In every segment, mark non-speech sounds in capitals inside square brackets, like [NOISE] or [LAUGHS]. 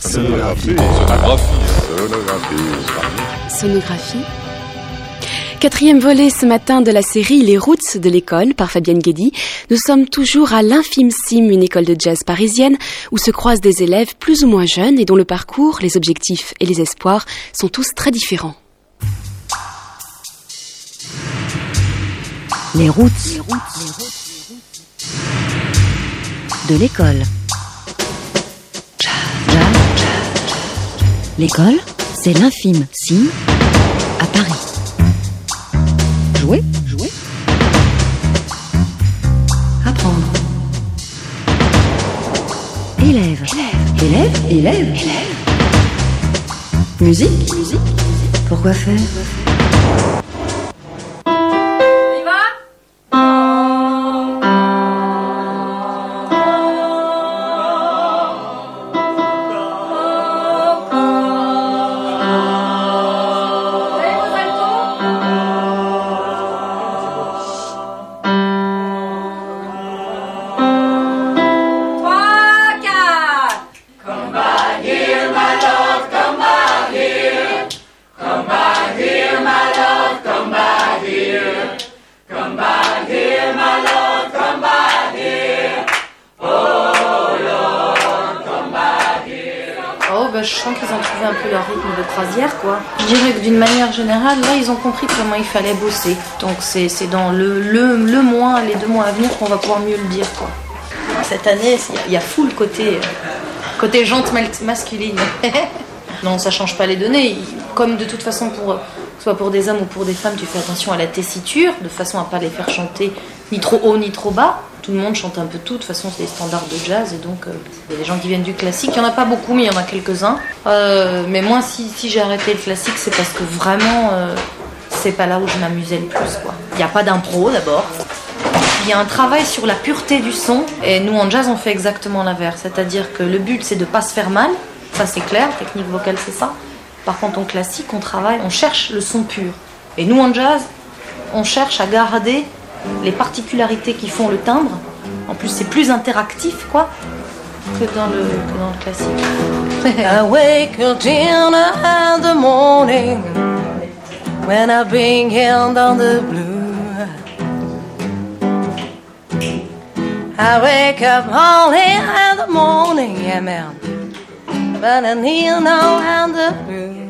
Sonographie. Sonographie. Quatrième volet ce matin de la série Les routes de l'école par Fabienne Guédy. Nous sommes toujours à l'Infime Sim, une école de jazz parisienne où se croisent des élèves plus ou moins jeunes et dont le parcours, les objectifs et les espoirs sont tous très différents. Les routes, de l'école. L'école, c'est l'infime Sim à Paris. Jouer, jouer. Apprendre. Élève, élève, élève, élève. Musique, musique. Pourquoi faire? Je sens qu'ils ont trouvé un peu leur rythme de croisière, quoi. Je dirais que d'une manière générale, là, ils ont compris comment il fallait bosser. Donc, c'est dans le, le, le mois, les deux mois à venir qu'on va pouvoir mieux le dire, quoi. Cette année, il y a- a full côté, euh, côté jante masculine. [LAUGHS] non, ça change pas les données. Comme de toute façon, pour, soit pour des hommes ou pour des femmes, tu fais attention à la tessiture, de façon à pas les faire chanter ni trop haut ni trop bas. Tout le monde chante un peu tout, de toute façon c'est des standards de jazz et donc euh, il y a des gens qui viennent du classique, il n'y en a pas beaucoup mais il y en a quelques-uns. Euh, mais moi si, j'ai arrêté le classique c'est parce que vraiment euh, c'est pas là où je m'amusais le plus. Il n'y a pas d'impro d'abord. Il y a un travail sur la pureté du son et nous en jazz on fait exactement l'inverse, c'est-à-dire que le but c'est de pas se faire mal, ça c'est clair, technique vocale c'est ça. Par contre en classique on travaille, on cherche le son pur. Et nous en jazz on cherche à garder les particularités qui font le timbre. En plus, c'est plus interactif, quoi, que dans le, que dans le classique. [LAUGHS] I wake in the morning when I bring in on the blue. I wake up only in the morning, yeah, man. But I now in the blue.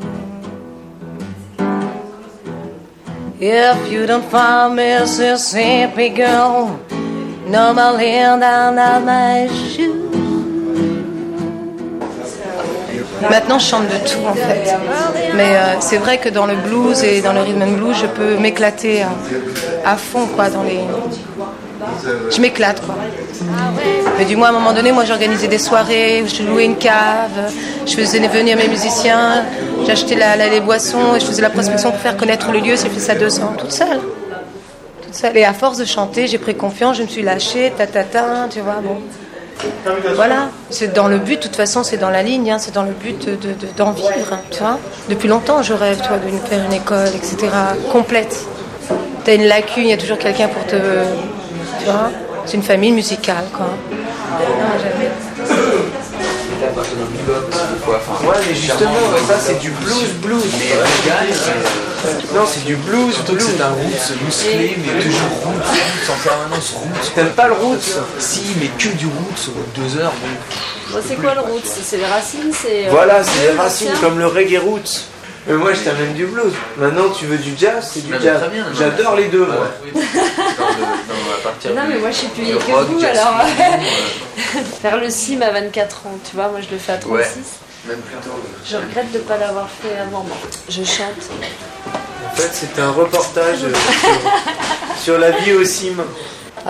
If you don't find Mississippi girl, normally down at my shoes. Maintenant, je chante de tout, en fait. Mais euh, c'est vrai que dans le blues et dans le rhythm and blues, je peux m'éclater à, à fond, quoi, dans les... Je m'éclate, quoi. Mais du moins, à un moment donné, moi, j'organisais des soirées, je louais une cave, je faisais venir mes musiciens, j'achetais la, les boissons et je faisais la prospection pour faire connaître le lieu. J'ai fait ça deux ans, toute seule. Et à force de chanter, j'ai pris confiance, je me suis lâchée, ta ta ta, tu vois, bon. Voilà, c'est dans le but, de toute façon, c'est dans la ligne, hein, c'est dans le but de- de- d'en vivre, tu vois. Depuis longtemps, je rêve, toi, de faire une école, etc., complète. T'as une lacune, il y a toujours quelqu'un pour te. Tu vois C'est une famille musicale, quoi. J'aime. Ouais, mais justement, ça c'est du blues blues. Mais non, c'est du blues. Surtout que c'est un roots musclé, mais toujours roots, roots, en permanence roots. T'aimes pas le roots Si, mais que du roots au bout de deux heures. Bon. c'est quoi le roots C'est les racines c'est, euh, Voilà, c'est les le racines comme le reggae roots. Mais moi je t'amène du blues. Maintenant tu veux du jazz, c'est du Non, jazz. non, J'adore les deux moi. Non, mais moi je suis plus Le que rock, vous alors. fusion, [LAUGHS] Faire le sim à 24 ans, tu vois, moi je le fais à 36. Ouais. Même plus tôt. Je regrette de ne pas l'avoir fait avant. moi. Je chante. En fait c'était un reportage euh, sur, sur la vie au sim.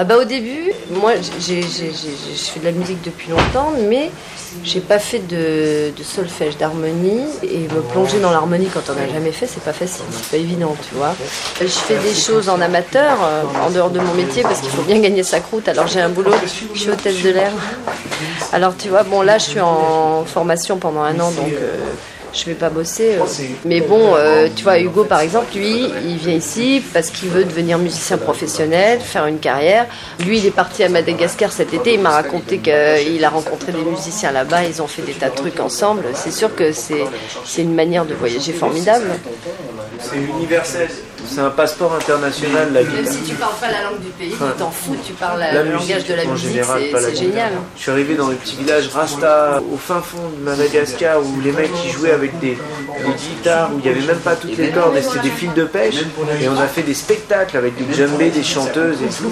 Ah bah au début, moi je fais de la musique depuis longtemps, mais j'ai pas fait de, de solfège, d'harmonie, et me plonger dans l'harmonie quand on n'a jamais fait, c'est pas facile, c'est pas évident, tu vois. Je fais des choses en amateur, euh, en dehors de mon métier, parce qu'il faut bien gagner sa croûte, alors j'ai un boulot, je suis hôtesse de l'air. Alors tu vois, bon là je suis en formation pendant un an, donc euh, je vais pas bosser. euh. Mais bon, euh, tu vois, Hugo par exemple, lui, il vient ici parce qu'il veut devenir musicien professionnel, faire une carrière. Lui, il est parti à Madagascar cet été. Il m'a raconté qu'il a rencontré des musiciens là-bas. Ils ont fait des tas de trucs ensemble. C'est sûr que c'est c'est une manière de voyager formidable. C'est universel. C'est un passeport international, la Même guitare. si tu parles pas la langue du pays, tu t'en fous. Tu parles la- le musique, langage de la musique. général, c'est- génial. Je suis arrivé dans le petit village Rasta, au fin fond de Madagascar, où les mecs qui jouaient avec des, des guitares, où il n'y avait même pas toutes les cordes, et c'était des fils de pêche. Et on a fait des spectacles avec des djembés, des chanteuses et tout.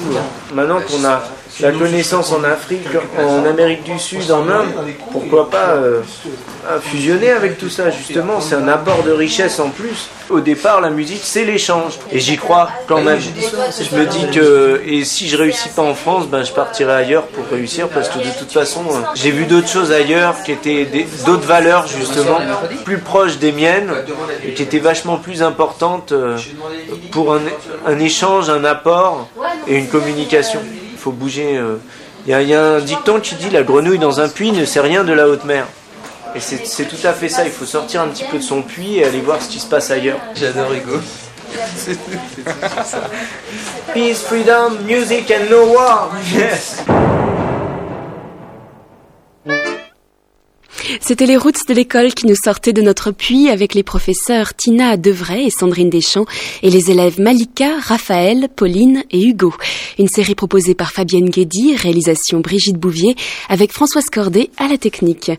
Maintenant qu'on a la connaissance en Afrique, en Amérique du Sud, en Inde, pourquoi pas euh, fusionner avec tout ça, justement. C'est un apport de richesse en plus. Au départ, la musique, c'est Et j'y crois quand même. Je me dis que, et si je réussis pas en France, ben, je partirai ailleurs pour réussir parce que de toute façon, j'ai vu d'autres choses ailleurs qui étaient d'autres valeurs justement, plus proches des miennes et qui étaient vachement plus importantes euh, pour un, échange, un apport et une communication. Il faut bouger. euh. Il y, y a un dicton qui dit la grenouille dans un puits ne sait rien de la haute mer. Et c'est tout à fait ça, il faut sortir un petit peu de son puits et aller voir ce qui se passe ailleurs. J'adore Hugo. [LAUGHS] Peace, freedom, music and no war. Yes. C'était les routes de l'école qui nous sortaient de notre puits avec les professeurs Tina Devray et Sandrine Deschamps et les élèves Malika, Raphaël, Pauline et Hugo. Une série proposée par Fabienne Guédy, réalisation Brigitte Bouvier avec Françoise Cordet à la technique.